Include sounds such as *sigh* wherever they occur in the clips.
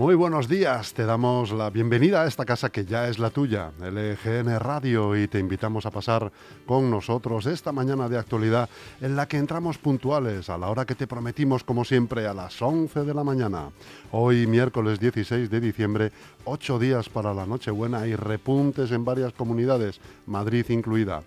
Muy buenos días, te damos la bienvenida a esta casa que ya es la tuya, LGN Radio, y te invitamos a pasar con nosotros esta mañana de actualidad en la que entramos puntuales a la hora que te prometimos como siempre a las 11 de la mañana. Hoy miércoles 16 de diciembre, ocho días para la Nochebuena y repuntes en varias comunidades, Madrid incluida.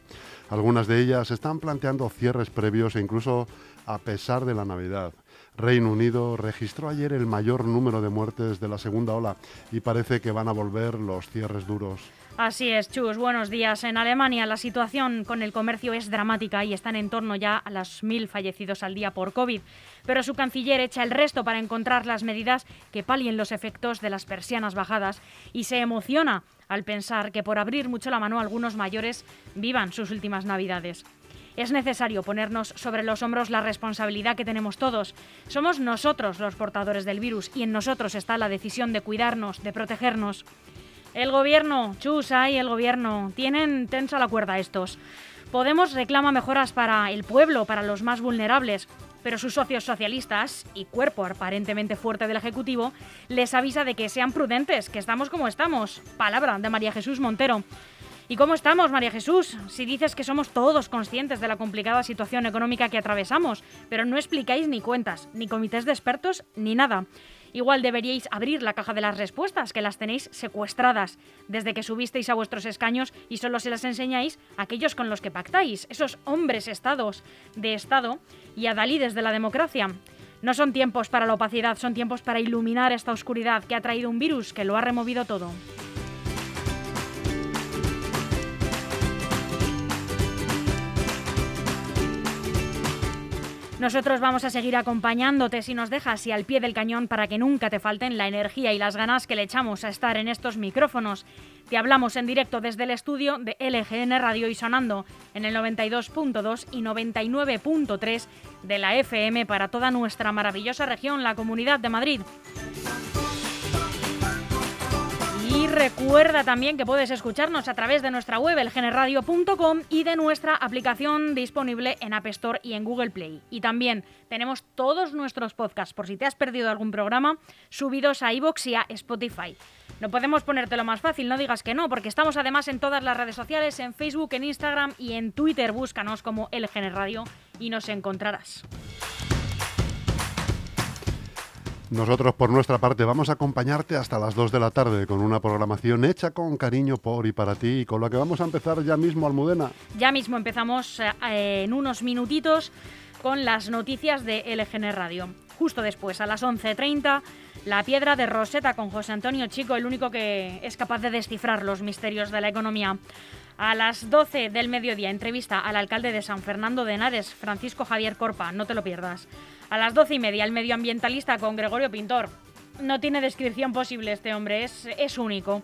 Algunas de ellas están planteando cierres previos e incluso a pesar de la Navidad. Reino Unido registró ayer el mayor número de muertes de la segunda ola y parece que van a volver los cierres duros. Así es, Chus, buenos días. En Alemania la situación con el comercio es dramática y están en torno ya a los mil fallecidos al día por COVID. Pero su canciller echa el resto para encontrar las medidas que palien los efectos de las persianas bajadas y se emociona al pensar que por abrir mucho la mano algunos mayores vivan sus últimas navidades. Es necesario ponernos sobre los hombros la responsabilidad que tenemos todos. Somos nosotros los portadores del virus y en nosotros está la decisión de cuidarnos, de protegernos. El gobierno, Chusa y el gobierno, tienen tensa la cuerda estos. Podemos reclama mejoras para el pueblo, para los más vulnerables, pero sus socios socialistas y cuerpo aparentemente fuerte del Ejecutivo les avisa de que sean prudentes, que estamos como estamos. Palabra de María Jesús Montero. ¿Y cómo estamos, María Jesús? Si dices que somos todos conscientes de la complicada situación económica que atravesamos, pero no explicáis ni cuentas, ni comités de expertos, ni nada. Igual deberíais abrir la caja de las respuestas, que las tenéis secuestradas desde que subisteis a vuestros escaños y solo se las enseñáis a aquellos con los que pactáis, esos hombres estados de Estado y adalides de la democracia. No son tiempos para la opacidad, son tiempos para iluminar esta oscuridad que ha traído un virus que lo ha removido todo. Nosotros vamos a seguir acompañándote si nos dejas y al pie del cañón para que nunca te falten la energía y las ganas que le echamos a estar en estos micrófonos. Te hablamos en directo desde el estudio de LGN Radio y sonando en el 92.2 y 99.3 de la FM para toda nuestra maravillosa región, la Comunidad de Madrid. Recuerda también que puedes escucharnos a través de nuestra web elgenerradio.com y de nuestra aplicación disponible en App Store y en Google Play. Y también tenemos todos nuestros podcasts, por si te has perdido algún programa, subidos a iVoox y a Spotify. No podemos ponértelo más fácil, no digas que no, porque estamos además en todas las redes sociales, en Facebook, en Instagram y en Twitter. Búscanos como El y nos encontrarás. Nosotros, por nuestra parte, vamos a acompañarte hasta las 2 de la tarde con una programación hecha con cariño por y para ti y con la que vamos a empezar ya mismo, Almudena. Ya mismo empezamos eh, en unos minutitos con las noticias de LGN Radio. Justo después, a las 11.30, La Piedra de Roseta con José Antonio Chico, el único que es capaz de descifrar los misterios de la economía. A las 12 del mediodía, entrevista al alcalde de San Fernando de Henares, Francisco Javier Corpa, no te lo pierdas. A las 12 y media, el medioambientalista con Gregorio Pintor. no tiene descripción posible este hombre, es, es único.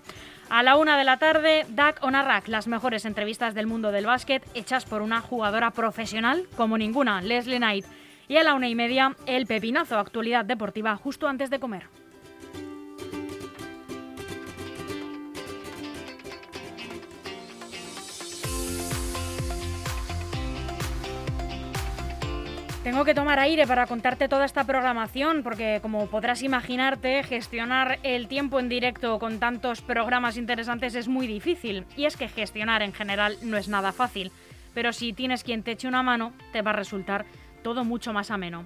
A la una de la tarde, Dak Onarrak, las mejores entrevistas del mundo del básquet hechas por una jugadora profesional como ninguna, Leslie Knight. Y a la una y media, el pepinazo, actualidad deportiva, justo antes de comer. Tengo que tomar aire para contarte toda esta programación porque como podrás imaginarte, gestionar el tiempo en directo con tantos programas interesantes es muy difícil y es que gestionar en general no es nada fácil, pero si tienes quien te eche una mano, te va a resultar todo mucho más ameno.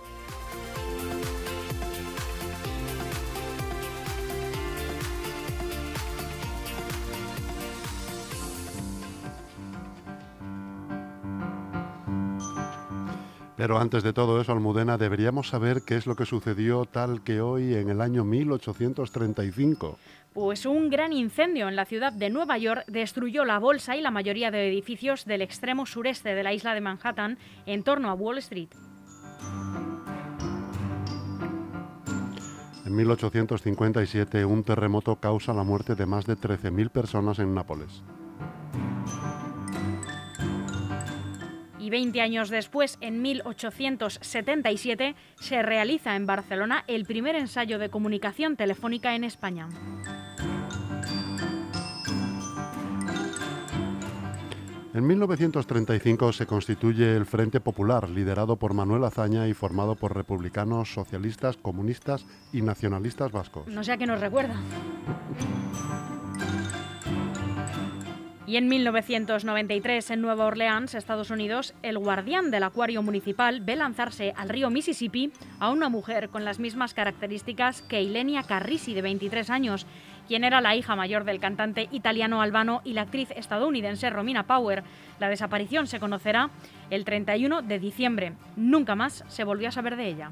Pero antes de todo eso, Almudena, deberíamos saber qué es lo que sucedió tal que hoy en el año 1835. Pues un gran incendio en la ciudad de Nueva York destruyó la bolsa y la mayoría de edificios del extremo sureste de la isla de Manhattan en torno a Wall Street. En 1857, un terremoto causa la muerte de más de 13.000 personas en Nápoles. Y 20 años después, en 1877, se realiza en Barcelona el primer ensayo de comunicación telefónica en España. En 1935 se constituye el Frente Popular, liderado por Manuel Azaña y formado por republicanos, socialistas, comunistas y nacionalistas vascos. No sé a qué nos recuerda. Y en 1993, en Nueva Orleans, Estados Unidos, el guardián del acuario municipal ve lanzarse al río Mississippi a una mujer con las mismas características que Ilenia Carrisi, de 23 años, quien era la hija mayor del cantante italiano Albano y la actriz estadounidense Romina Power. La desaparición se conocerá el 31 de diciembre. Nunca más se volvió a saber de ella.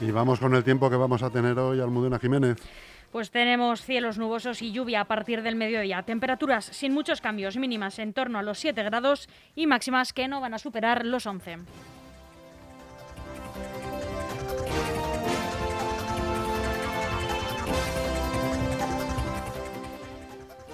vamos con el tiempo que vamos a tener hoy, Almudena Jiménez. Pues tenemos cielos nubosos y lluvia a partir del mediodía. Temperaturas sin muchos cambios, mínimas en torno a los 7 grados y máximas que no van a superar los 11.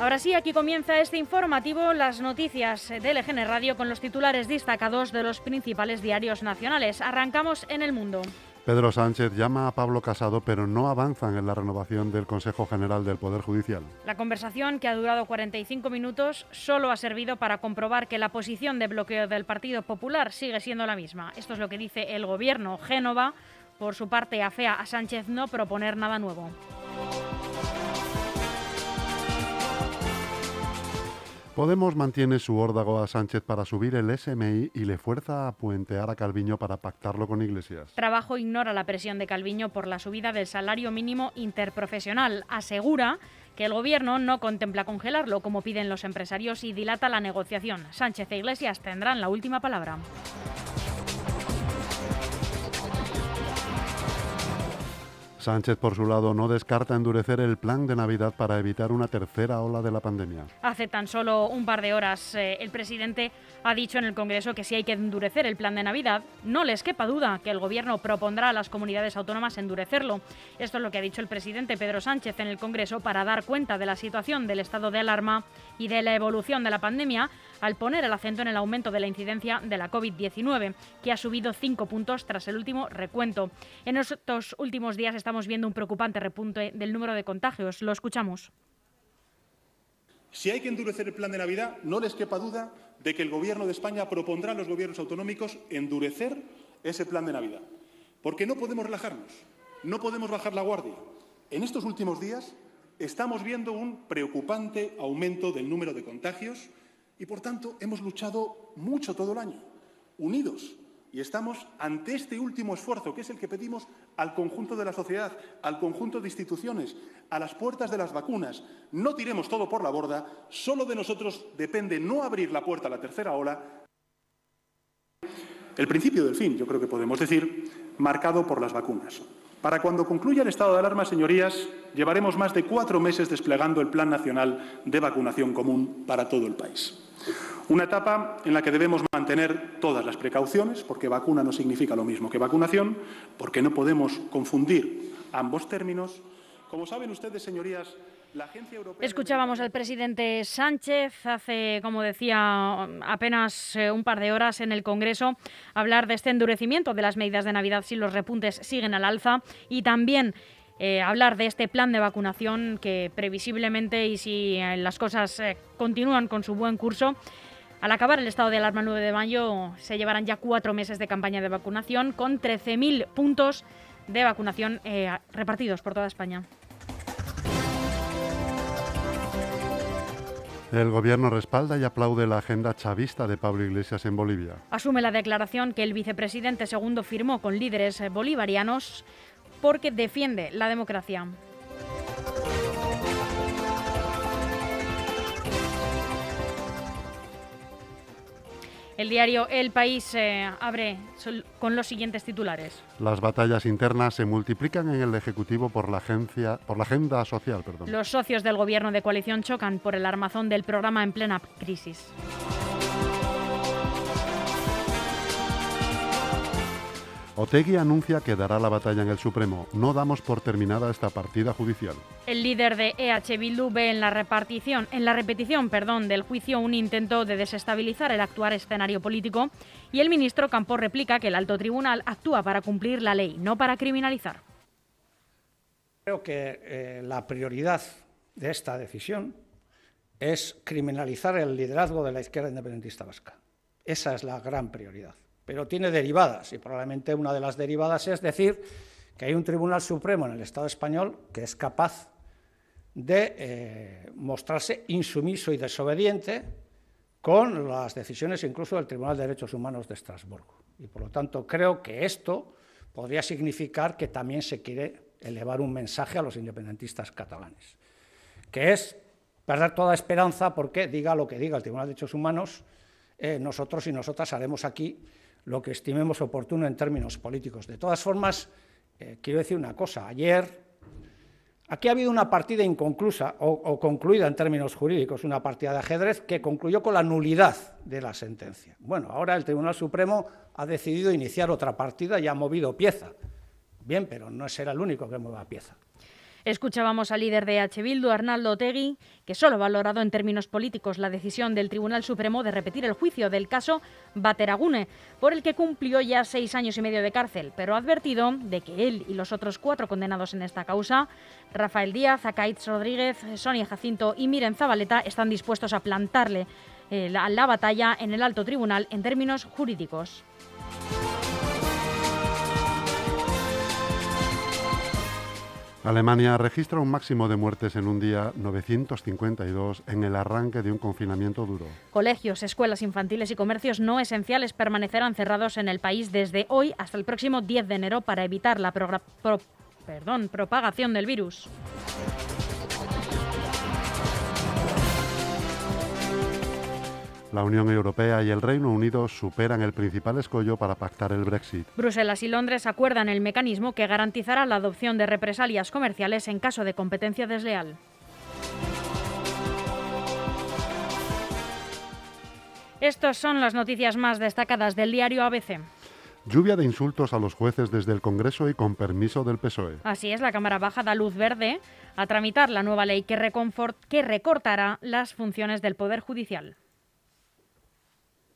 Ahora sí, aquí comienza este informativo, las noticias de LGN Radio con los titulares destacados de los principales diarios nacionales. Arrancamos en el mundo. Pedro Sánchez llama a Pablo Casado, pero no avanzan en la renovación del Consejo General del Poder Judicial. La conversación, que ha durado 45 minutos, solo ha servido para comprobar que la posición de bloqueo del Partido Popular sigue siendo la misma. Esto es lo que dice el Gobierno. Génova, por su parte, afea a Sánchez no proponer nada nuevo. Podemos mantiene su órdago a Sánchez para subir el SMI y le fuerza a puentear a Calviño para pactarlo con Iglesias. Trabajo ignora la presión de Calviño por la subida del salario mínimo interprofesional. Asegura que el Gobierno no contempla congelarlo como piden los empresarios y dilata la negociación. Sánchez e Iglesias tendrán la última palabra. Sánchez, por su lado, no descarta endurecer el plan de Navidad para evitar una tercera ola de la pandemia. Hace tan solo un par de horas eh, el presidente ha dicho en el Congreso que si hay que endurecer el plan de Navidad, no les quepa duda que el Gobierno propondrá a las comunidades autónomas endurecerlo. Esto es lo que ha dicho el presidente Pedro Sánchez en el Congreso para dar cuenta de la situación del estado de alarma y de la evolución de la pandemia al poner el acento en el aumento de la incidencia de la COVID-19, que ha subido cinco puntos tras el último recuento. En estos últimos días estamos viendo un preocupante repunte del número de contagios. Lo escuchamos. Si hay que endurecer el plan de Navidad, no les quepa duda de que el Gobierno de España propondrá a los gobiernos autonómicos endurecer ese plan de Navidad. Porque no podemos relajarnos, no podemos bajar la guardia. En estos últimos días estamos viendo un preocupante aumento del número de contagios y, por tanto, hemos luchado mucho todo el año, unidos. Y estamos ante este último esfuerzo, que es el que pedimos al conjunto de la sociedad, al conjunto de instituciones, a las puertas de las vacunas. No tiremos todo por la borda, solo de nosotros depende no abrir la puerta a la tercera ola. El principio del fin, yo creo que podemos decir, marcado por las vacunas. Para cuando concluya el estado de alarma, señorías, llevaremos más de cuatro meses desplegando el Plan Nacional de Vacunación Común para todo el país. Una etapa en la que debemos mantener todas las precauciones, porque vacuna no significa lo mismo que vacunación, porque no podemos confundir ambos términos. Como saben ustedes, señorías. Escuchábamos al presidente Sánchez hace, como decía, apenas eh, un par de horas en el Congreso hablar de este endurecimiento de las medidas de Navidad si los repuntes siguen al alza y también eh, hablar de este plan de vacunación que previsiblemente y si eh, las cosas eh, continúan con su buen curso, al acabar el estado de alarma el 9 de mayo se llevarán ya cuatro meses de campaña de vacunación con 13.000 puntos de vacunación repartidos por toda España. El gobierno respalda y aplaude la agenda chavista de Pablo Iglesias en Bolivia. Asume la declaración que el vicepresidente segundo firmó con líderes bolivarianos porque defiende la democracia. El diario El País eh, abre con los siguientes titulares. Las batallas internas se multiplican en el Ejecutivo por la, agencia, por la agenda social. Los socios del Gobierno de coalición chocan por el armazón del programa en plena crisis. Otegui anuncia que dará la batalla en el Supremo. No damos por terminada esta partida judicial. El líder de EH Bildu ve en la repartición, en la repetición, perdón, del juicio un intento de desestabilizar el actual escenario político y el ministro Campos replica que el alto tribunal actúa para cumplir la ley, no para criminalizar. Creo que eh, la prioridad de esta decisión es criminalizar el liderazgo de la izquierda independentista vasca. Esa es la gran prioridad pero tiene derivadas y probablemente una de las derivadas es decir que hay un Tribunal Supremo en el Estado español que es capaz de eh, mostrarse insumiso y desobediente con las decisiones incluso del Tribunal de Derechos Humanos de Estrasburgo. Y por lo tanto creo que esto podría significar que también se quiere elevar un mensaje a los independentistas catalanes, que es perder toda esperanza porque diga lo que diga el Tribunal de Derechos Humanos, eh, nosotros y nosotras haremos aquí lo que estimemos oportuno en términos políticos. De todas formas, eh, quiero decir una cosa. Ayer, aquí ha habido una partida inconclusa o, o concluida en términos jurídicos, una partida de ajedrez que concluyó con la nulidad de la sentencia. Bueno, ahora el Tribunal Supremo ha decidido iniciar otra partida y ha movido pieza. Bien, pero no será el único que mueva pieza. Escuchábamos al líder de H. Bildu, Arnaldo Otegui, que solo ha valorado en términos políticos la decisión del Tribunal Supremo de repetir el juicio del caso Bateragune, por el que cumplió ya seis años y medio de cárcel, pero ha advertido de que él y los otros cuatro condenados en esta causa, Rafael Díaz, Acaitz Rodríguez, Sonia Jacinto y Miren Zabaleta, están dispuestos a plantarle eh, la, la batalla en el alto tribunal en términos jurídicos. Alemania registra un máximo de muertes en un día 952 en el arranque de un confinamiento duro. Colegios, escuelas infantiles y comercios no esenciales permanecerán cerrados en el país desde hoy hasta el próximo 10 de enero para evitar la propagación del virus. La Unión Europea y el Reino Unido superan el principal escollo para pactar el Brexit. Bruselas y Londres acuerdan el mecanismo que garantizará la adopción de represalias comerciales en caso de competencia desleal. Estas son las noticias más destacadas del diario ABC. Lluvia de insultos a los jueces desde el Congreso y con permiso del PSOE. Así es, la Cámara Baja da luz verde a tramitar la nueva ley que, que recortará las funciones del Poder Judicial.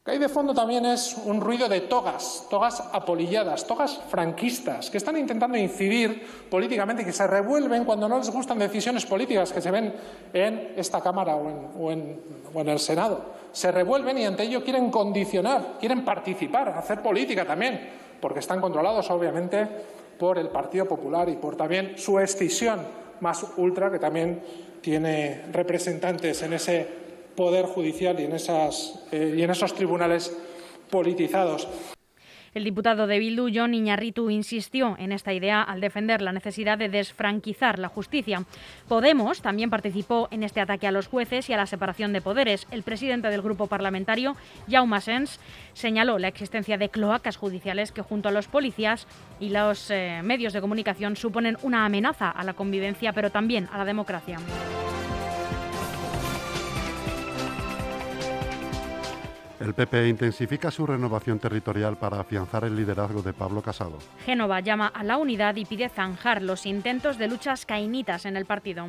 Que hay de fondo también es un ruido de togas, togas apolilladas, togas franquistas, que están intentando incidir políticamente, que se revuelven cuando no les gustan decisiones políticas que se ven en esta Cámara o en, o en- el Senado. Se revuelven y ante ello quieren condicionar, quieren participar, hacer política también, porque están controlados obviamente por el Partido Popular y por también su escisión más ultra, que también tiene representantes en ese poder judicial y en, esas, eh, y en esos tribunales politizados. El diputado de Bildu, John Iñarritu, insistió en esta idea al defender la necesidad de desfranquizar la justicia. Podemos también participó en este ataque a los jueces y a la separación de poderes. El presidente del grupo parlamentario, Jaume Sens, señaló la existencia de cloacas judiciales que junto a los policías y los eh, medios de comunicación suponen una amenaza a la convivencia, pero también a la democracia. El PP intensifica su renovación territorial para afianzar el liderazgo de Pablo Casado. Génova llama a la unidad y pide zanjar los intentos de luchas cainitas en el partido.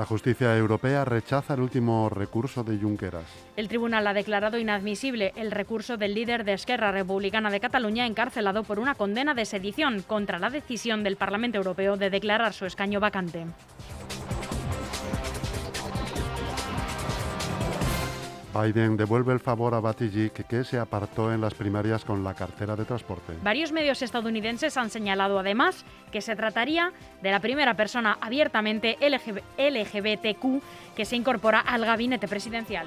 La justicia europea rechaza el último recurso de Junqueras. El tribunal ha declarado inadmisible el recurso del líder de Esquerra Republicana de Cataluña encarcelado por una condena de sedición contra la decisión del Parlamento Europeo de declarar su escaño vacante. Biden devuelve el favor a Buttigieg que se apartó en las primarias con la cartera de transporte. Varios medios estadounidenses han señalado además que se trataría de la primera persona abiertamente LGB LGBTQ que se incorpora al gabinete presidencial.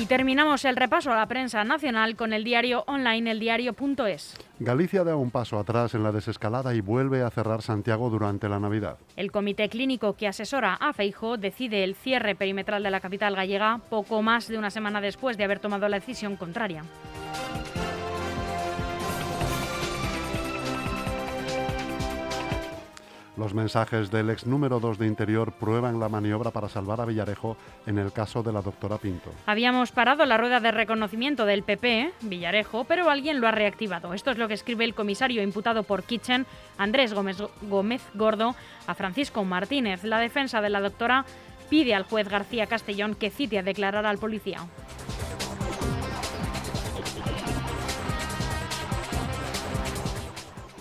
Y terminamos el repaso a la prensa nacional con el diario online eldiario.es. Galicia da un paso atrás en la desescalada y vuelve a cerrar Santiago durante la Navidad. El comité clínico que asesora a Feijo decide el cierre perimetral de la capital gallega poco más de una semana después de haber tomado la decisión contraria. Los mensajes del ex número 2 de Interior prueban la maniobra para salvar a Villarejo en el caso de la doctora Pinto. Habíamos parado la rueda de reconocimiento del PP, Villarejo, pero alguien lo ha reactivado. Esto es lo que escribe el comisario imputado por Kitchen, Andrés Gómez, Gómez Gordo, a Francisco Martínez. La defensa de la doctora pide al juez García Castellón que cite a declarar al policía.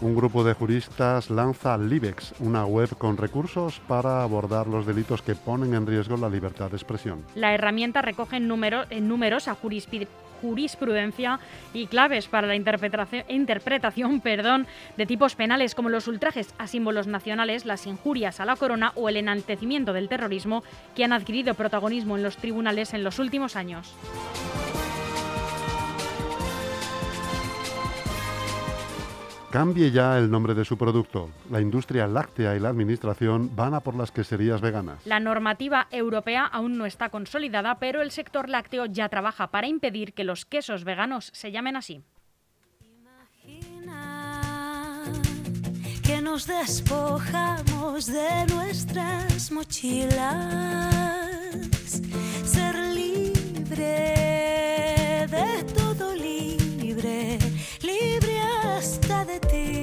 Un grupo de juristas lanza Libex, una web con recursos para abordar los delitos que ponen en riesgo la libertad de expresión. La herramienta recoge numerosa jurisprudencia y claves para la interpretación, *laughs* de tipos penales como los ultrajes a símbolos nacionales, las injurias a la corona o el enaltecimiento del terrorismo que han adquirido protagonismo en los tribunales en los últimos años. Cambie ya el nombre de su producto. La industria láctea y la administración van a por las queserías veganas. La normativa europea aún no está consolidada, pero el sector lácteo ya trabaja para impedir que los quesos veganos se llamen así. Imagina que nos despojamos de nuestras mochilas, ser libre de todo libre, libre hasta de ti,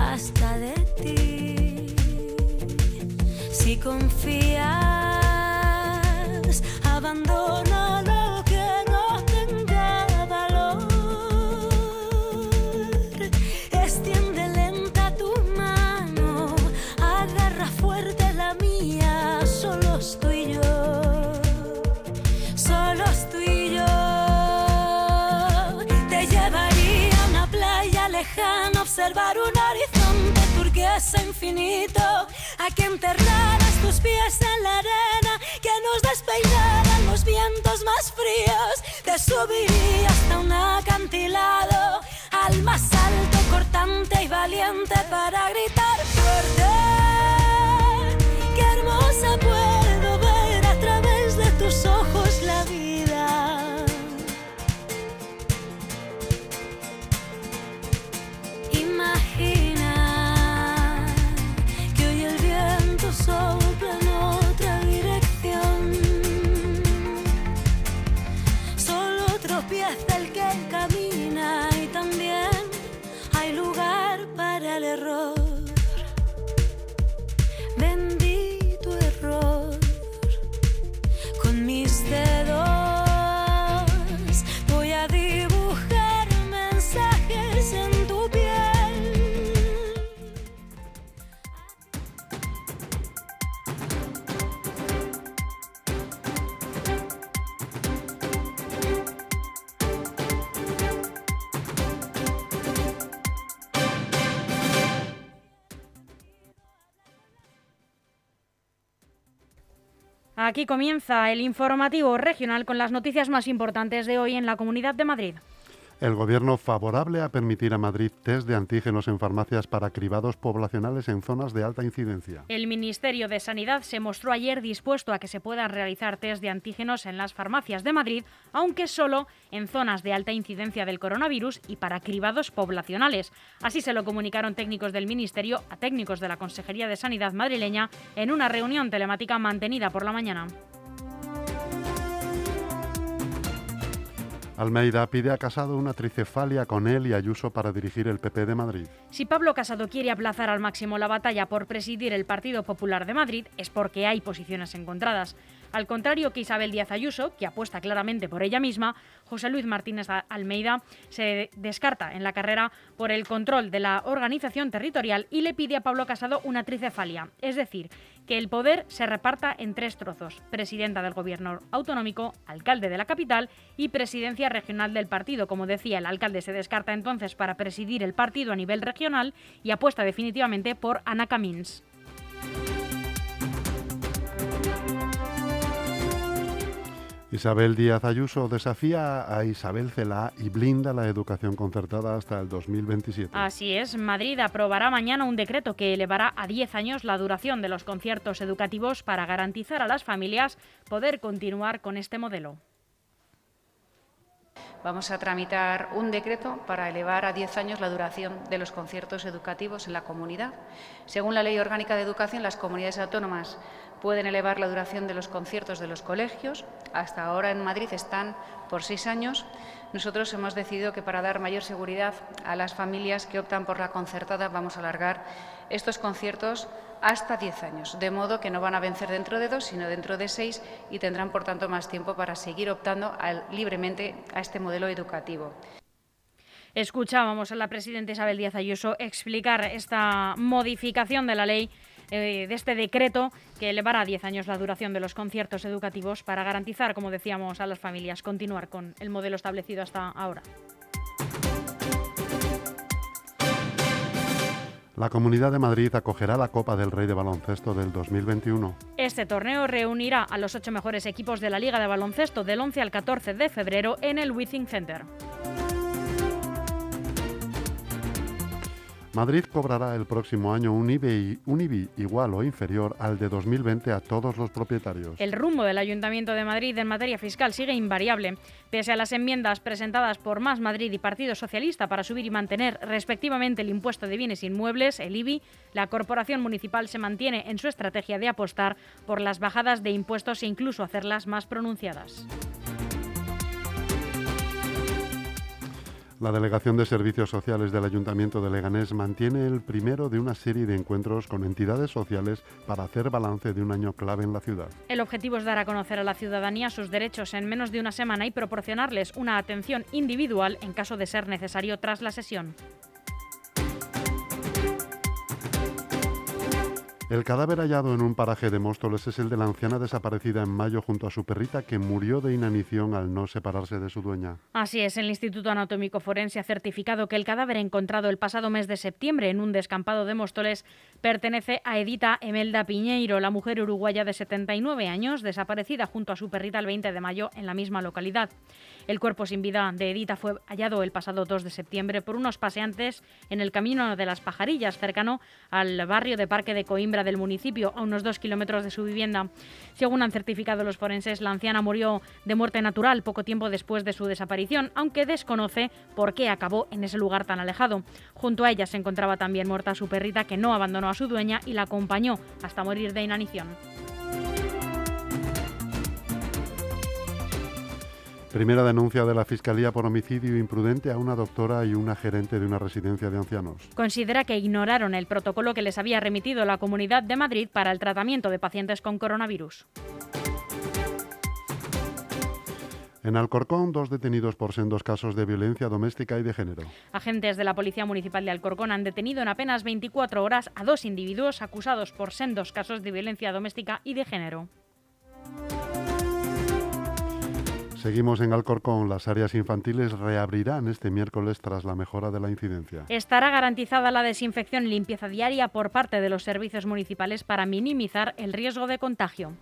hasta de ti. Si confías, infinito. A que enterraras tus pies en la arena, que nos despeinaran los vientos más fríos. Te subiría hasta un acantilado, al más alto, cortante y valiente para gritar fuerte. Aquí comienza el informativo regional con las noticias más importantes de hoy en la Comunidad de Madrid. El gobierno favorable a permitir a Madrid test de antígenos en farmacias para cribados poblacionales en zonas de alta incidencia. El Ministerio de Sanidad se mostró ayer dispuesto a que se puedan realizar test de antígenos en las farmacias de Madrid, aunque solo en zonas de alta incidencia del coronavirus y para cribados poblacionales. Así se lo comunicaron técnicos del Ministerio a técnicos de la Consejería de Sanidad madrileña en una reunión telemática mantenida por la mañana. Almeida pide a Casado una tricefalia con él y Ayuso para dirigir el PP de Madrid. Si Pablo Casado quiere aplazar al máximo la batalla por presidir el Partido Popular de Madrid es porque hay posiciones encontradas. Al contrario que Isabel Díaz Ayuso, que apuesta claramente por ella misma, José Luis Martínez Almeida se descarta en la carrera por el control de la organización territorial y le pide a Pablo Casado una tricefalia, es decir, que el poder se reparta en tres trozos, presidenta del gobierno autonómico, alcalde de la capital y presidencia regional del partido. Como decía, el alcalde se descarta entonces para presidir el partido a nivel regional y apuesta definitivamente por Ana Camins. Isabel Díaz Ayuso desafía a Isabel Celá y blinda la educación concertada hasta el 2027. Así es, Madrid aprobará mañana un decreto que elevará a 10 años la duración de los conciertos educativos para garantizar a las familias poder continuar con este modelo. vamos a tramitar un decreto para elevar a 10 años la duración de los conciertos educativos en la comunidad. Según la Ley Orgánica de Educación, las comunidades autónomas pueden elevar la duración de los conciertos de los colegios. Hasta ahora en Madrid están por seis años. Nosotros hemos decidido que para dar mayor seguridad a las familias que optan por la concertada vamos a alargar estos conciertos hasta diez años, de modo que no van a vencer dentro de dos, sino dentro de seis y tendrán, por tanto, más tiempo para seguir optando libremente a este modelo educativo. Escuchábamos a la presidenta Isabel Díaz Ayuso explicar esta modificación de la ley eh, de este decreto que elevará a 10 años la duración de los conciertos educativos para garantizar, como decíamos, a las familias continuar con el modelo establecido hasta ahora. La Comunidad de Madrid acogerá la Copa del Rey de Baloncesto del 2021. Este torneo reunirá a los ocho mejores equipos de la Liga de Baloncesto del 11 al 14 de febrero en el Withing Center. Madrid cobrará el próximo año un IBI, un IBI, igual o inferior al de 2020 a todos los propietarios. El rumbo del Ayuntamiento de Madrid en materia fiscal sigue invariable. Pese a las enmiendas presentadas por Más Madrid y Partido Socialista para subir y mantener respectivamente el impuesto de bienes inmuebles, el IBI, la Corporación Municipal se mantiene en su estrategia de apostar por las bajadas de impuestos e incluso hacerlas más pronunciadas. La Delegación de Servicios Sociales del Ayuntamiento de Leganés mantiene el primero de una serie de encuentros con entidades sociales para hacer balance de un año clave en la ciudad. El objetivo es dar a conocer a la ciudadanía sus derechos en menos de una semana y proporcionarles una atención individual en caso de ser necesario tras la sesión. El cadáver hallado en un paraje de Móstoles es el de la anciana desaparecida en mayo junto a su perrita que murió de inanición al no separarse de su dueña. Así es, el Instituto Anatómico Forense ha certificado que el cadáver encontrado el pasado mes de septiembre en un descampado de Móstoles pertenece a Edita Emelda Piñeiro, la mujer uruguaya de 79 años, desaparecida junto a su perrita el 20 de mayo en la misma localidad. El cuerpo sin vida de Edita fue hallado el pasado 2 de septiembre por unos paseantes en el camino de las Pajarillas, cercano al barrio de Parque de Coimbra del municipio, a unos dos kilómetros de su vivienda. Según han certificado los forenses, la anciana murió de muerte natural poco tiempo después de su desaparición, aunque desconoce por qué acabó en ese lugar tan alejado. Junto a ella se encontraba también muerta su perrita que no abandonó a su dueña y la acompañó hasta morir de inanición. Primera denuncia de la Fiscalía por homicidio imprudente a una doctora y una gerente de una residencia de ancianos. Considera que ignoraron el protocolo que les había remitido la Comunidad de Madrid para el tratamiento de pacientes con coronavirus. En Alcorcón, dos detenidos por sendos casos de violencia doméstica y de género. Agentes de la Policía Municipal de Alcorcón han detenido en apenas 24 horas a dos individuos acusados por sendos casos de violencia doméstica y de género. Seguimos en Alcorcón. Las áreas infantiles reabrirán este miércoles tras la mejora de la incidencia. Estará garantizada la desinfección y limpieza diaria por parte de los servicios municipales para minimizar el riesgo de contagio.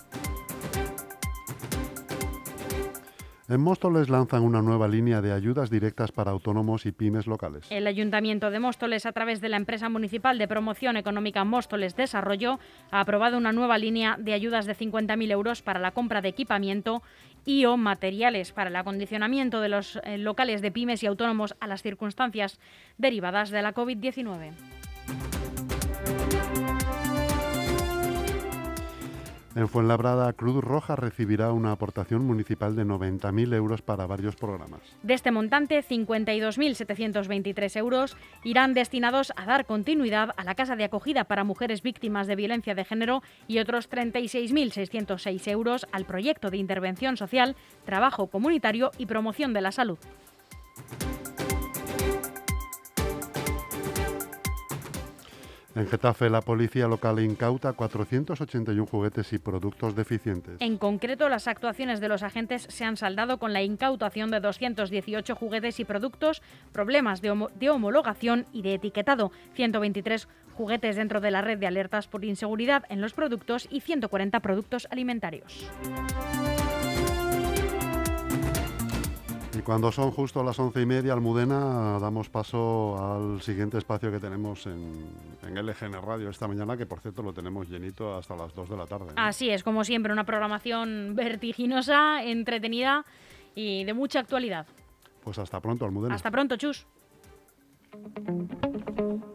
En Móstoles lanzan una nueva línea de ayudas directas para autónomos y pymes locales. El Ayuntamiento de Móstoles, a través de la empresa municipal de promoción económica Móstoles Desarrollo, ha aprobado una nueva línea de ayudas de 50.000 euros para la compra de equipamiento y o materiales para el acondicionamiento de los eh, locales de pymes y autónomos a las circunstancias derivadas de la COVID-19. En Fuenlabrada, Cruz Roja recibirá una aportación municipal de 90.000 euros para varios programas. De este montante, 52.723 euros irán destinados a dar continuidad a la Casa de Acogida para Mujeres Víctimas de Violencia de Género y otros 36.606 euros al proyecto de intervención social, trabajo comunitario y promoción de la salud. En Getafe, la policía local incauta 481 juguetes y productos deficientes. En concreto, las actuaciones de los agentes se han saldado con la incautación de 218 juguetes y productos, problemas de, de homologación y de etiquetado, 123 juguetes dentro de la red de alertas por inseguridad en los productos y 140 productos alimentarios. Y cuando son justo las once y media, Almudena, damos paso al siguiente espacio que tenemos en, en LGN Radio esta mañana, que por cierto lo tenemos llenito hasta las 2 de la tarde. ¿no? Así es, como siempre, una programación vertiginosa, entretenida y de mucha actualidad. Pues hasta pronto, Almudena. Hasta pronto, Chus.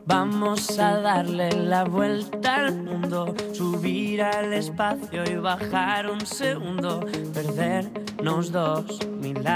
Vamos a darle la vuelta al mundo, subir al espacio y bajar un segundo, perdernos dos mil años.